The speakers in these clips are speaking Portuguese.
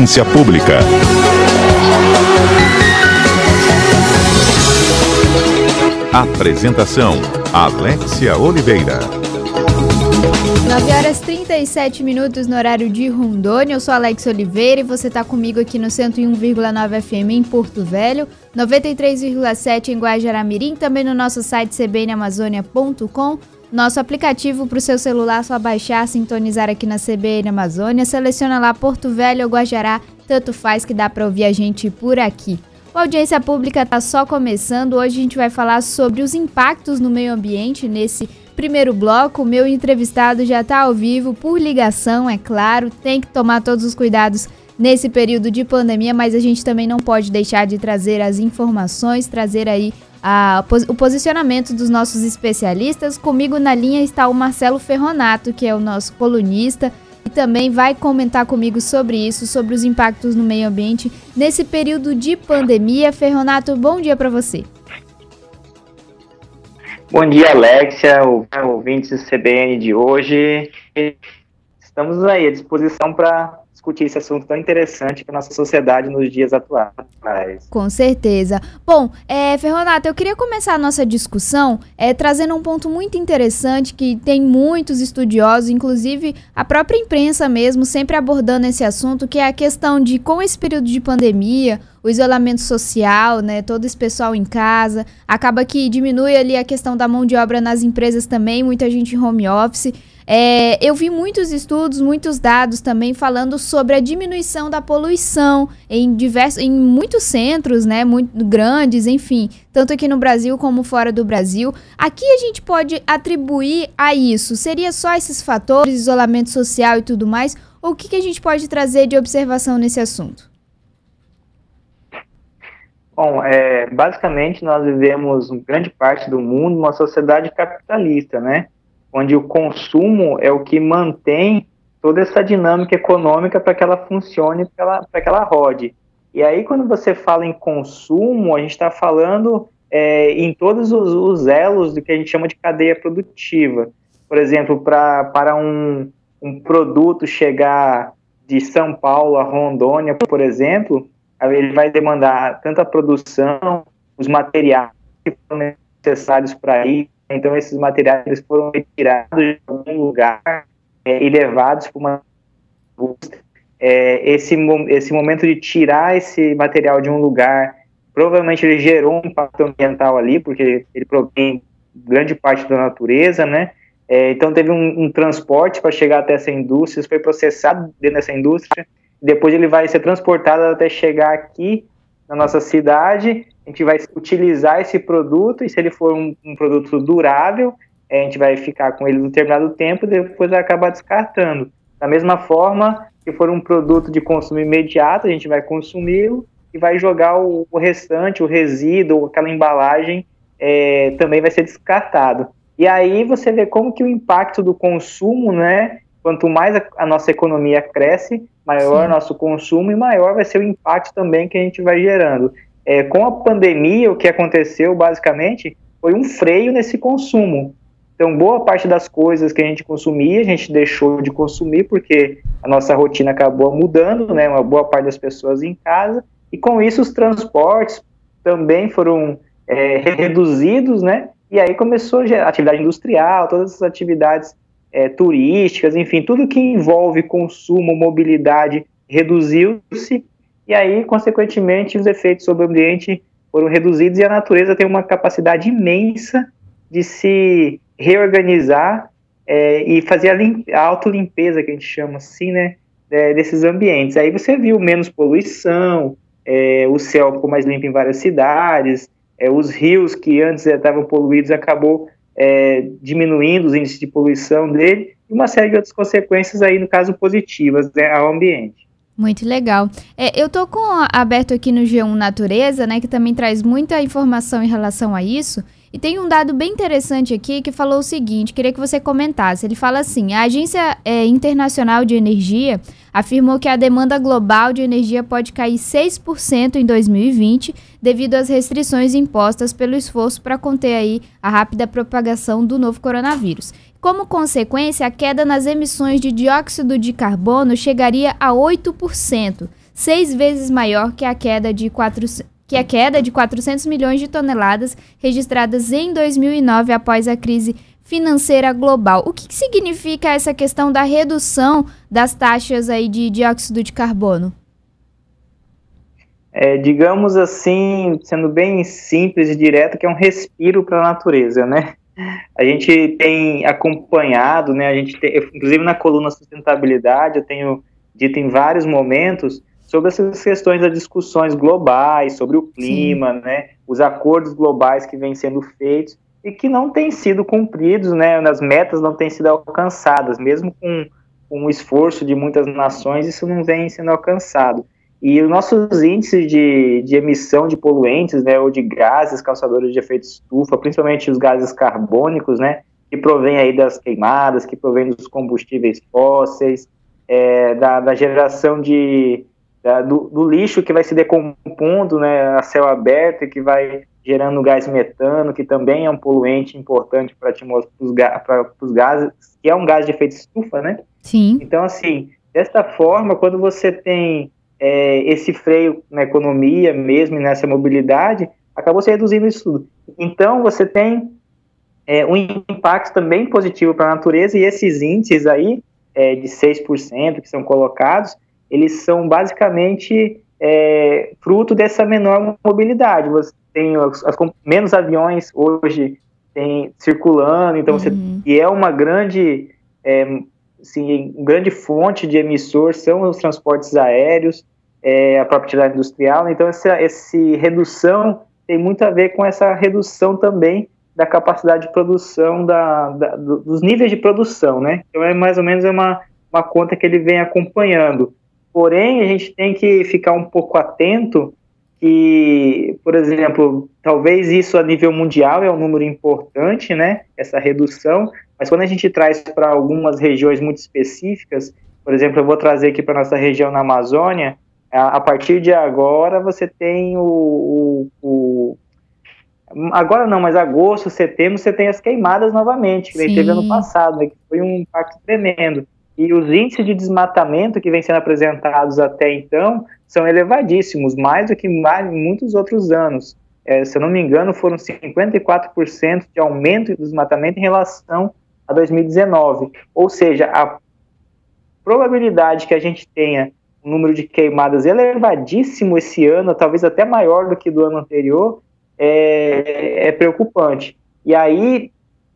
Audiência Pública. Apresentação: Alexia Oliveira. 9 horas 37 minutos no horário de Rondônia. Eu sou Alex Oliveira e você está comigo aqui no 101,9 FM em Porto Velho, 93,7 em Guajaramirim, também no nosso site cbnamazônia.com nosso aplicativo para o seu celular, só baixar, sintonizar aqui na CBN Amazônia, seleciona lá Porto Velho ou Guajará, tanto faz que dá para ouvir a gente por aqui. A audiência pública está só começando. Hoje a gente vai falar sobre os impactos no meio ambiente nesse primeiro bloco. O meu entrevistado já está ao vivo por ligação, é claro. Tem que tomar todos os cuidados nesse período de pandemia, mas a gente também não pode deixar de trazer as informações, trazer aí a, o posicionamento dos nossos especialistas. Comigo na linha está o Marcelo Ferronato, que é o nosso colunista e também vai comentar comigo sobre isso, sobre os impactos no meio ambiente nesse período de pandemia. Ferronato, bom dia para você. Bom dia, Alexia, ouvintes do CBN de hoje. Estamos aí à disposição para discutir esse assunto tão interessante para nossa sociedade nos dias atuais. Com certeza. Bom, é, Ferronato, eu queria começar a nossa discussão é, trazendo um ponto muito interessante que tem muitos estudiosos, inclusive a própria imprensa mesmo, sempre abordando esse assunto, que é a questão de, com esse período de pandemia, o isolamento social, né, todo esse pessoal em casa, acaba que diminui ali a questão da mão de obra nas empresas também, muita gente em home office. É, eu vi muitos estudos, muitos dados também falando sobre a diminuição da poluição em diversos, em muitos centros, né, muito grandes, enfim, tanto aqui no Brasil como fora do Brasil. Aqui a gente pode atribuir a isso. Seria só esses fatores, isolamento social e tudo mais? Ou o que, que a gente pode trazer de observação nesse assunto? Bom, é, basicamente nós vivemos grande parte do mundo uma sociedade capitalista, né? Onde o consumo é o que mantém toda essa dinâmica econômica para que ela funcione, para que ela rode. E aí, quando você fala em consumo, a gente está falando é, em todos os, os, elos do que a gente chama de cadeia produtiva. Por exemplo, pra, para um, um produto chegar de São Paulo a Rondônia, por exemplo, ele vai demandar tanto a produção, os materiais que são necessários para ir, então, esses materiais foram retirados de algum lugar é, e levados para uma é, esse, esse momento de tirar esse material de um lugar, provavelmente ele gerou um impacto ambiental ali, porque ele provém grande parte da natureza, né? É, então teve um, um transporte para chegar até essa indústria, foi processado dentro dessa indústria, depois ele vai ser transportado até chegar aqui na nossa cidade a gente vai utilizar esse produto, e se ele for um, um produto durável, a gente vai ficar com ele um determinado tempo e depois vai acabar descartando. Da mesma forma, se for um produto de consumo imediato, a gente vai consumi-lo e vai jogar o, o, restante, o resíduo, aquela embalagem, é, também vai ser descartado. E aí você vê como que o impacto do consumo, né? Quanto mais a, a nossa economia cresce, maior Sim. nosso consumo e maior vai ser o impacto também que a gente vai gerando. É, com a pandemia, o que aconteceu basicamente foi um freio nesse consumo. Então, boa parte das coisas que a gente consumia, a gente deixou de consumir porque a nossa rotina acabou mudando, né? Uma boa parte das pessoas em casa, e com isso os transportes também foram é, reduzidos, né? E aí começou a atividade industrial, todas as atividades é, turísticas, enfim, tudo que envolve consumo, mobilidade reduziu-se e aí, consequentemente, os efeitos sobre o ambiente foram reduzidos e a natureza tem uma capacidade imensa de se reorganizar é, e fazer a, lim a autolimpeza, que a gente chama assim, né, é, desses ambientes. Aí você viu menos poluição, é, o céu ficou mais limpo em várias cidades, é, os rios que antes estavam poluídos acabou é, diminuindo os índices de poluição dele e uma série de outras consequências aí, no caso, positivas né, ao ambiente. Muito legal. É, eu tô com aberto aqui no G1 Natureza, né, que também traz muita informação em relação a isso. E tem um dado bem interessante aqui que falou o seguinte, queria que você comentasse. Ele fala assim: a Agência é, Internacional de Energia afirmou que a demanda global de energia pode cair 6% em 2020 devido às restrições impostas pelo esforço para conter aí a rápida propagação do novo coronavírus. Como consequência, a queda nas emissões de dióxido de carbono chegaria a 8%, seis vezes maior que a queda de 400 que a queda de 400 milhões de toneladas registradas em 2009 após a crise financeira global. O que, que significa essa questão da redução das taxas aí de dióxido de carbono? É, digamos assim, sendo bem simples e direto, que é um respiro para a natureza, né? A gente tem acompanhado, né? A gente tem, inclusive na coluna sustentabilidade, eu tenho dito em vários momentos sobre essas questões das discussões globais, sobre o clima, Sim. né, os acordos globais que vêm sendo feitos e que não têm sido cumpridos, né, as metas não têm sido alcançadas, mesmo com, com o esforço de muitas nações, isso não vem sendo alcançado. E os nossos índices de, de emissão de poluentes, né, ou de gases causadores de efeito estufa, principalmente os gases carbônicos, né, que provém aí das queimadas, que provém dos combustíveis fósseis, é, da, da geração de, do, do, lixo que vai se decompondo né, a céu aberto e que vai gerando gás metano, que também é um poluente importante para os gases, que é um gás de efeito estufa, né? Sim. Então, assim, dessa forma, quando você tem é, esse freio na economia mesmo, nessa mobilidade, acabou se reduzindo isso tudo. Então, você tem é, um impacto também positivo para a natureza e esses índices aí, é, de 6% que são colocados, eles são basicamente é, fruto dessa menor mobilidade. Você tem as, as, menos aviões hoje tem, circulando, então uhum. você e é uma grande é, assim, grande fonte de emissor são os transportes aéreos, é, a própria atividade industrial. Então essa, essa redução tem muito a ver com essa redução também da capacidade de produção da, da, dos níveis de produção, né? Então é mais ou menos uma, uma conta que ele vem acompanhando. Porém, a gente tem que ficar um pouco atento que, por exemplo, talvez isso a nível mundial é um número importante, né? Essa redução, mas quando a gente traz para algumas regiões muito específicas, por exemplo, eu vou trazer aqui para nossa região na Amazônia, a, a, partir de agora você tem o, o, o, agora não, mas agosto, setembro, você tem as queimadas novamente, que teve ano passado, né, que foi um impacto tremendo. E os índices de desmatamento que vêm sendo apresentados até então são elevadíssimos, mais do que em muitos outros anos. É, se eu não me engano, foram 54% de aumento do desmatamento em relação a 2019. Ou seja, a probabilidade que a gente tenha um número de queimadas elevadíssimo esse ano, talvez até maior do que do ano anterior, é, é preocupante. E aí,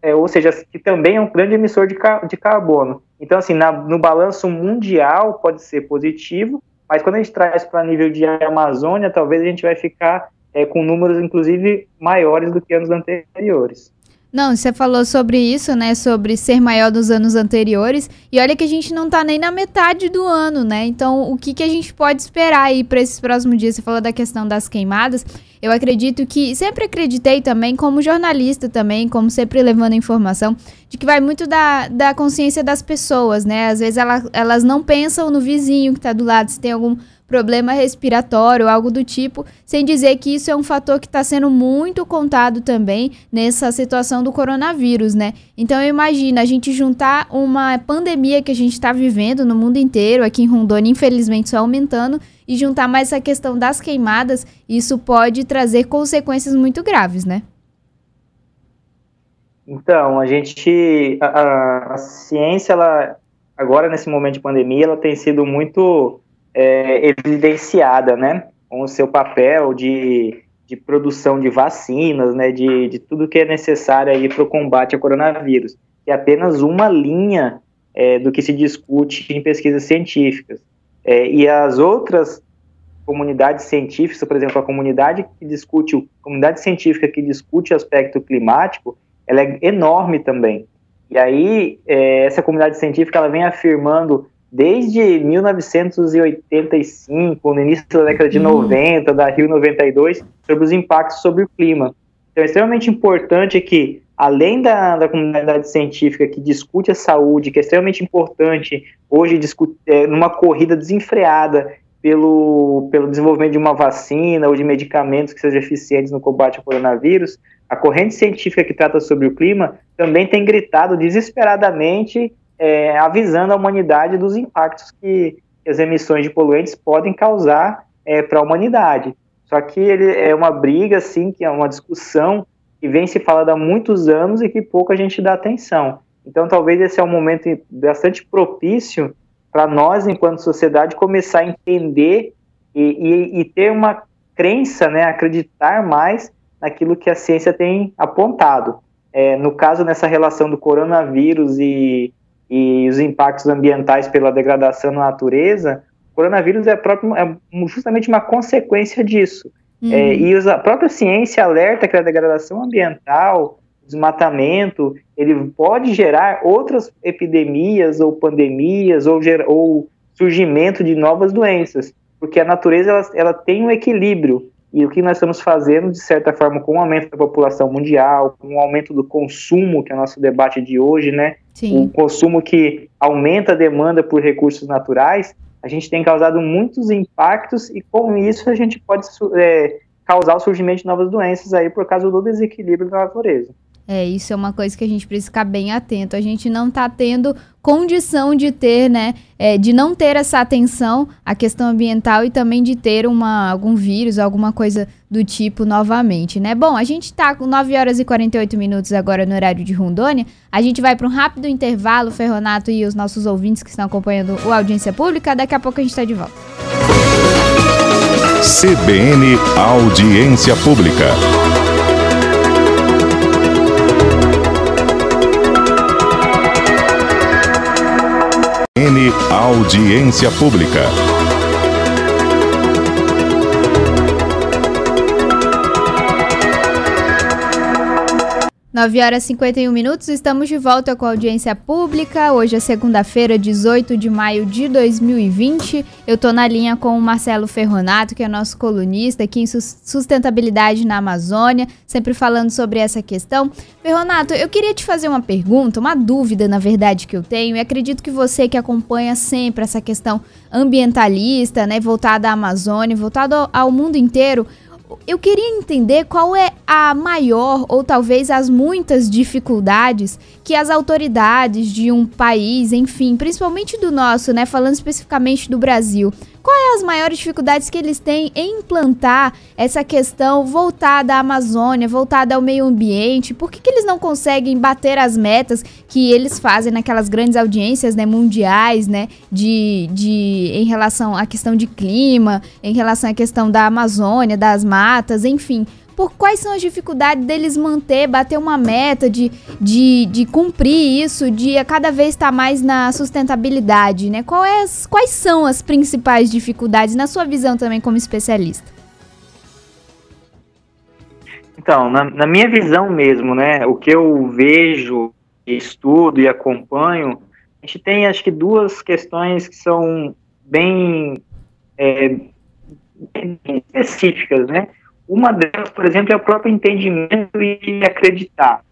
é, ou seja, que também é um grande emissor de, de carbono. Então, assim, na, no balanço mundial pode ser positivo, mas quando a gente traz para nível de Amazônia, talvez a gente vai ficar é, com números, inclusive, maiores do que anos anteriores. Não, você falou sobre isso, né? Sobre ser maior dos anos anteriores. E olha que a gente não tá nem na metade do ano, né? Então, o que, que a gente pode esperar aí para esses próximos dias? Você falou da questão das queimadas. Eu acredito que. Sempre acreditei também, como jornalista também, como sempre levando informação, de que vai muito da, da consciência das pessoas, né? Às vezes ela, elas não pensam no vizinho que tá do lado, se tem algum problema respiratório, algo do tipo, sem dizer que isso é um fator que está sendo muito contado também nessa situação do coronavírus, né? Então eu imagino a gente juntar uma pandemia que a gente está vivendo no mundo inteiro, aqui em Rondônia, infelizmente só aumentando, e juntar mais essa questão das queimadas, isso pode trazer consequências muito graves, né? Então, a gente, a, a ciência, ela, agora nesse momento de pandemia, ela tem sido muito é, evidenciada, né, com o seu papel de, de produção de vacinas, né, de, de tudo que é necessário aí para o combate ao coronavírus. É apenas uma linha é, do que se discute em pesquisas científicas. É, e as outras comunidades científicas, por exemplo, a comunidade que discute, a comunidade científica que discute o aspecto climático, ela é enorme também. E aí, é, essa comunidade científica, ela vem afirmando desde 1985, no início da década de 90, uhum. da Rio 92, sobre os impactos sobre o clima. Então é extremamente importante que, além da, da comunidade científica que discute a saúde, que é extremamente importante hoje discute, é, numa corrida desenfreada pelo, pelo desenvolvimento de uma vacina ou de medicamentos que sejam eficientes no combate ao coronavírus, a corrente científica que trata sobre o clima também tem gritado desesperadamente, é, avisando a humanidade dos impactos que as emissões de poluentes podem causar é, para a humanidade. Só que ele é uma briga, assim, que é uma discussão que vem se falando há muitos anos e que pouco a gente dá atenção. Então, talvez esse é um momento bastante propício para nós, enquanto sociedade, começar a entender e, e, e, ter uma crença, né, acreditar mais naquilo que a ciência tem apontado. É, no caso, nessa relação do coronavírus e, e os impactos ambientais pela degradação da natureza, o coronavírus é, próprio, é justamente uma consequência disso. Uhum. É, e a própria ciência alerta que a degradação ambiental, desmatamento, ele pode gerar outras epidemias ou pandemias ou, ou surgimento de novas doenças, porque a natureza ela, ela tem um equilíbrio e o que nós estamos fazendo, de certa forma, com o aumento da população mundial, com o aumento do consumo, que é o nosso debate de hoje, né? Sim. O consumo que aumenta a demanda por recursos naturais, a gente tem causado muitos impactos e com isso a gente pode é, causar o surgimento de novas doenças aí por causa do desequilíbrio da natureza. É, isso é uma coisa que a gente precisa ficar bem atento. A gente não está tendo condição de ter, né, é, de não ter essa atenção à questão ambiental e também de ter uma, algum vírus, alguma coisa do tipo novamente, né? Bom, a gente está com 9 horas e 48 minutos agora no horário de Rondônia. A gente vai para um rápido intervalo, Ferronato e os nossos ouvintes que estão acompanhando o Audiência Pública. Daqui a pouco a gente está de volta. CBN Audiência Pública. N Audiência Pública. 9 horas e 51 minutos, estamos de volta com a audiência pública. Hoje é segunda-feira, 18 de maio de 2020. Eu tô na linha com o Marcelo Ferronato, que é nosso colunista aqui em sustentabilidade na Amazônia, sempre falando sobre essa questão. Ferronato, eu queria te fazer uma pergunta, uma dúvida, na verdade, que eu tenho, e acredito que você que acompanha sempre essa questão ambientalista, né, voltada à Amazônia, voltada ao mundo inteiro, eu queria entender qual é a maior ou talvez as muitas dificuldades que as autoridades de um país, enfim, principalmente do nosso, né, falando especificamente do Brasil, quais é as maiores dificuldades que eles têm em implantar essa questão voltada à Amazônia, voltada ao meio ambiente? Por que, que eles não conseguem bater as metas que eles fazem naquelas grandes audiências né, mundiais, né, de, de, em relação à questão de clima, em relação à questão da Amazônia, das matas, enfim? Por quais são as dificuldades deles manter, bater uma meta, de, de, de cumprir isso, de a cada vez estar mais na sustentabilidade, né? Quais, quais são as principais dificuldades, na sua visão também como especialista? Então, na, na minha visão mesmo, né, o que eu vejo, estudo e acompanho, a gente tem acho que duas questões que são bem, é, bem específicas, né? Uma delas, por exemplo, é o próprio entendimento e acreditar.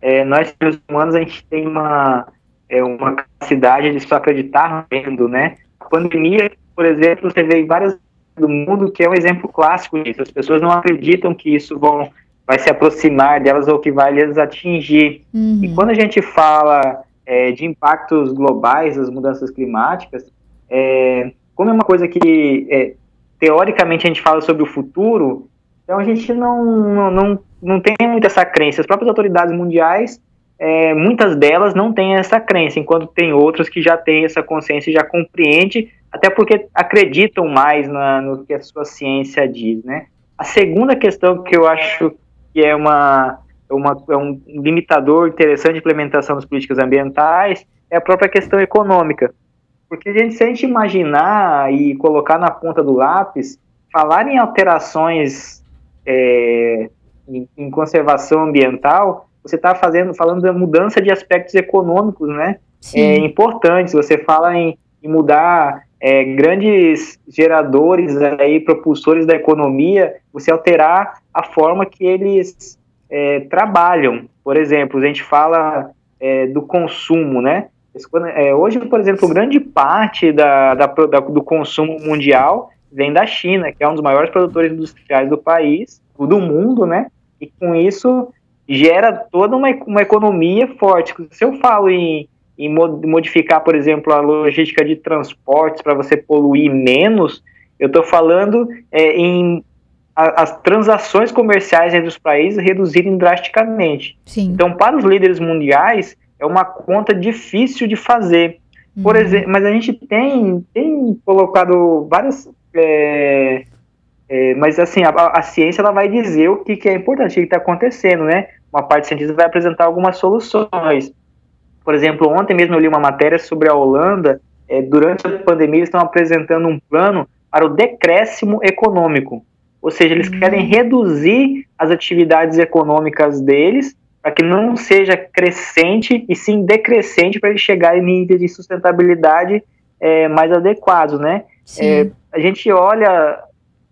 É, nós, seres humanos, a gente tem uma, é, uma capacidade de só acreditar vendo, né? A pandemia, por exemplo, você vê em várias do mundo que é um exemplo clássico disso. As pessoas não acreditam que isso vão, vai se aproximar delas ou que vai lhes atingir. Uhum. E quando a gente fala é, de impactos globais das mudanças climáticas, é, como é uma coisa que é, teoricamente a gente fala sobre o futuro, então a gente não, não, não, tem muito essa crença. As próprias autoridades mundiais, é, muitas delas não têm essa crença, enquanto tem outras que já têm essa consciência e já compreende, até porque acreditam mais na, no que a sua ciência diz, né? A segunda questão que eu acho que é uma, uma, é um limitador interessante de implementação das políticas ambientais é a própria questão econômica. Porque a gente, se a gente imaginar e colocar na ponta do lápis, falar em alterações é, em, em, conservação ambiental, você está fazendo, falando da mudança de aspectos econômicos, né? É, importantes. Você fala em, em mudar é, grandes geradores aí, propulsores da economia, você alterar a forma que eles é, trabalham. Por exemplo, a gente fala é, do consumo, né? É, hoje, por exemplo, grande parte da, da, da, do consumo mundial vem da China, que é um dos maiores produtores industriais do país, do mundo, né? E com isso gera toda uma, uma economia forte. Se eu falo em, em modificar, por exemplo, a logística de transportes para você poluir menos, eu estou falando é, em a, as transações comerciais entre os países reduzirem drasticamente. Sim. Então, para os líderes mundiais, é uma conta difícil de fazer. Por uhum. exemplo, mas a gente tem, tem colocado várias. É, é, mas assim, a, a, ciência ela vai dizer o que, que é importante, o que está acontecendo, né? Uma parte cientista vai apresentar algumas soluções. Por exemplo, ontem mesmo eu li uma matéria sobre a Holanda. É, durante a pandemia, eles estão apresentando um plano para o decréscimo econômico. Ou seja, eles uhum. querem reduzir as atividades econômicas deles para que não seja crescente e sim decrescente para eles chegarem em níveis de sustentabilidade é, mais adequados, né? É, a gente olha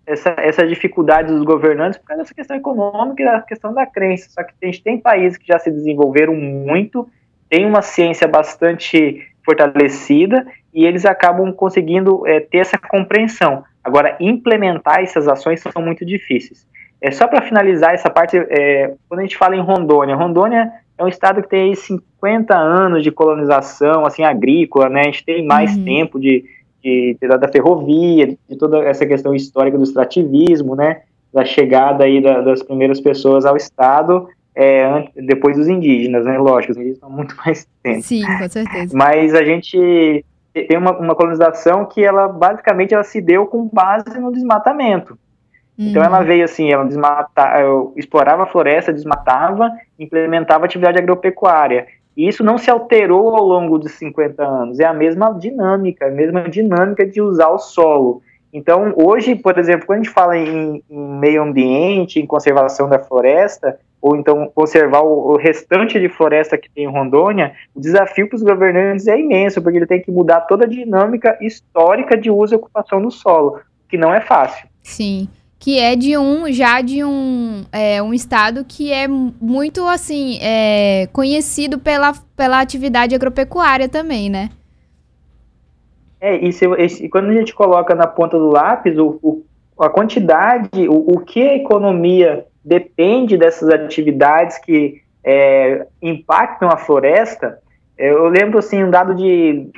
essa, essa dificuldade dos governantes por causa dessa questão econômica e da questão da crença. Só que a gente tem países que já se desenvolveram muito, tem uma ciência bastante fortalecida e eles acabam conseguindo é, ter essa compreensão. Agora, implementar essas ações são muito difíceis. É, só para finalizar essa parte, é, quando a gente fala em Rondônia, Rondônia é um estado que tem 50 anos de colonização, assim, agrícola, né? A gente tem mais uhum. tempo de, de, de, da ferrovia, de toda essa questão histórica do extrativismo, né? Da chegada aí da, das primeiras pessoas ao estado, é, depois dos indígenas, né? Lógico, os indígenas estão muito mais tempo. Sim, com certeza. Mas a gente tem uma, uma colonização que ela basicamente ela se deu com base no desmatamento. Então ela uhum. veio assim, ela desmata, explorava a floresta, desmatava, implementava atividade agropecuária. E isso não se alterou ao longo dos 50 anos, é a mesma dinâmica, a mesma dinâmica de usar o solo. Então, hoje, por exemplo, quando a gente fala em, em meio ambiente, em conservação da floresta, ou então conservar o, o, restante de floresta que tem em Rondônia, o desafio para os governantes é imenso, porque ele tem que mudar toda a dinâmica histórica de uso e ocupação do solo, que não é fácil. Sim que é de um já de um, é, um estado que é muito assim é, conhecido pela, pela atividade agropecuária também, né? É, e, se, e quando a gente coloca na ponta do lápis o, o a quantidade, o, o que a economia depende dessas atividades que é, impactam a floresta, é, eu lembro assim um dado de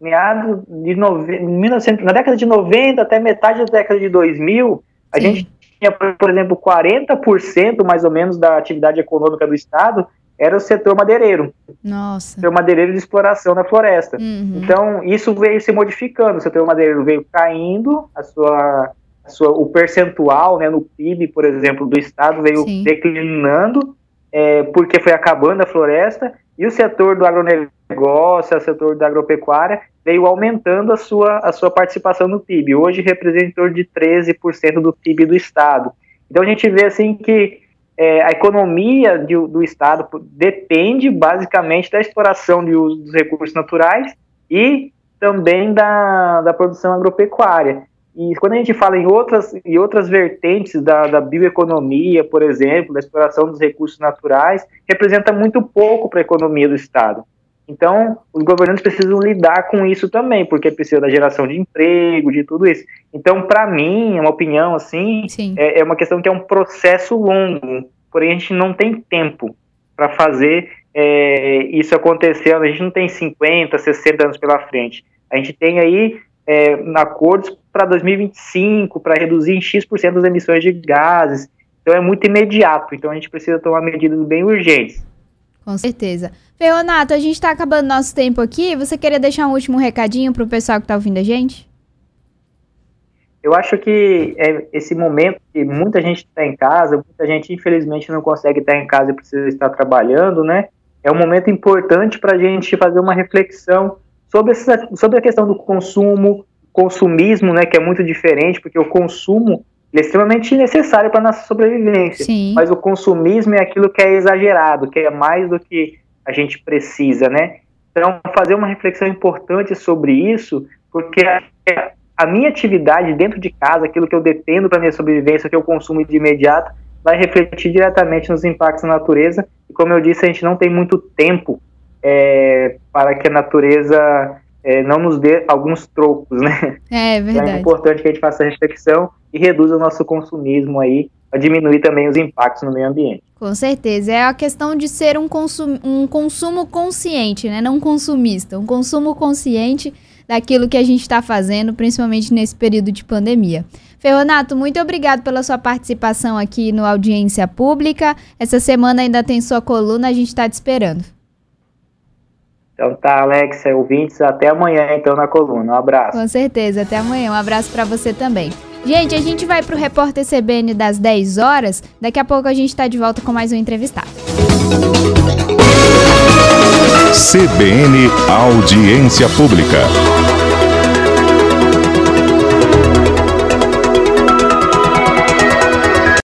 meados de nove, 1900, na década de 90 até metade da década de 2000, a Sim. gente tinha, por exemplo, 40% mais ou menos da atividade econômica do Estado era o setor madeireiro. Nossa. O setor madeireiro de exploração da floresta. Uhum. Então, isso veio se modificando. O setor madeireiro veio caindo, a sua, a sua, o percentual né, no PIB, por exemplo, do Estado veio Sim. declinando, é, porque foi acabando a floresta, e o setor do agronegócio, o setor da agropecuária, veio aumentando a sua, a sua participação no PIB. Hoje representa de 13% do PIB do Estado. Então a gente vê assim que é, a economia de, do Estado depende basicamente da exploração de uso dos recursos naturais e também da, da produção agropecuária. E quando a gente fala em outras, em outras vertentes da, da bioeconomia, por exemplo, da exploração dos recursos naturais, representa muito pouco para a economia do Estado. Então, os governantes precisam lidar com isso também, porque precisa da geração de emprego, de tudo isso. Então, para mim, é uma opinião assim, é, é, uma questão que é um processo longo, porém a gente não tem tempo para fazer é, isso acontecer. A gente não tem 50, 60 anos pela frente. A gente tem aí é, acordos para 2025 para reduzir em X% das emissões de gases. Então, é muito imediato. Então, a gente precisa tomar medidas bem urgentes. Com certeza. Leonato, a gente está acabando nosso tempo aqui. Você queria deixar um último recadinho para o pessoal que está ouvindo a gente? Eu acho que é esse momento que muita gente está em casa, muita gente infelizmente não consegue estar em casa e precisa estar trabalhando, né? É um momento importante para a gente fazer uma reflexão sobre, essa, sobre a questão do consumo, consumismo, né? Que é muito diferente, porque o consumo é extremamente necessário para nossa sobrevivência. Sim. Mas o consumismo é aquilo que é exagerado, que é mais do que a gente precisa, né? Então, fazer uma reflexão importante sobre isso, porque a, a minha atividade dentro de casa, aquilo que eu dependo para minha sobrevivência, que eu consumo de imediato, vai refletir diretamente nos impactos na natureza. E como eu disse, a gente não tem muito tempo é, para que a natureza é, não nos dê alguns trocos, né? É verdade. Então é importante que a gente faça a reflexão e reduza o nosso consumismo aí, para diminuir também os impactos no meio ambiente. Com certeza. É a questão de ser um, consum, um consumo consciente, né? Não consumista. Um consumo consciente daquilo que a gente está fazendo, principalmente nesse período de pandemia. Ferronato, muito obrigado pela sua participação aqui no Audiência Pública. Essa semana ainda tem sua coluna, a gente está te esperando. Então tá, Alex, ouvintes, até amanhã então na coluna. Um abraço. Com certeza, até amanhã. Um abraço para você também. Gente, a gente vai pro repórter CBN das 10 horas. Daqui a pouco a gente está de volta com mais um entrevistado. CBN Audiência Pública.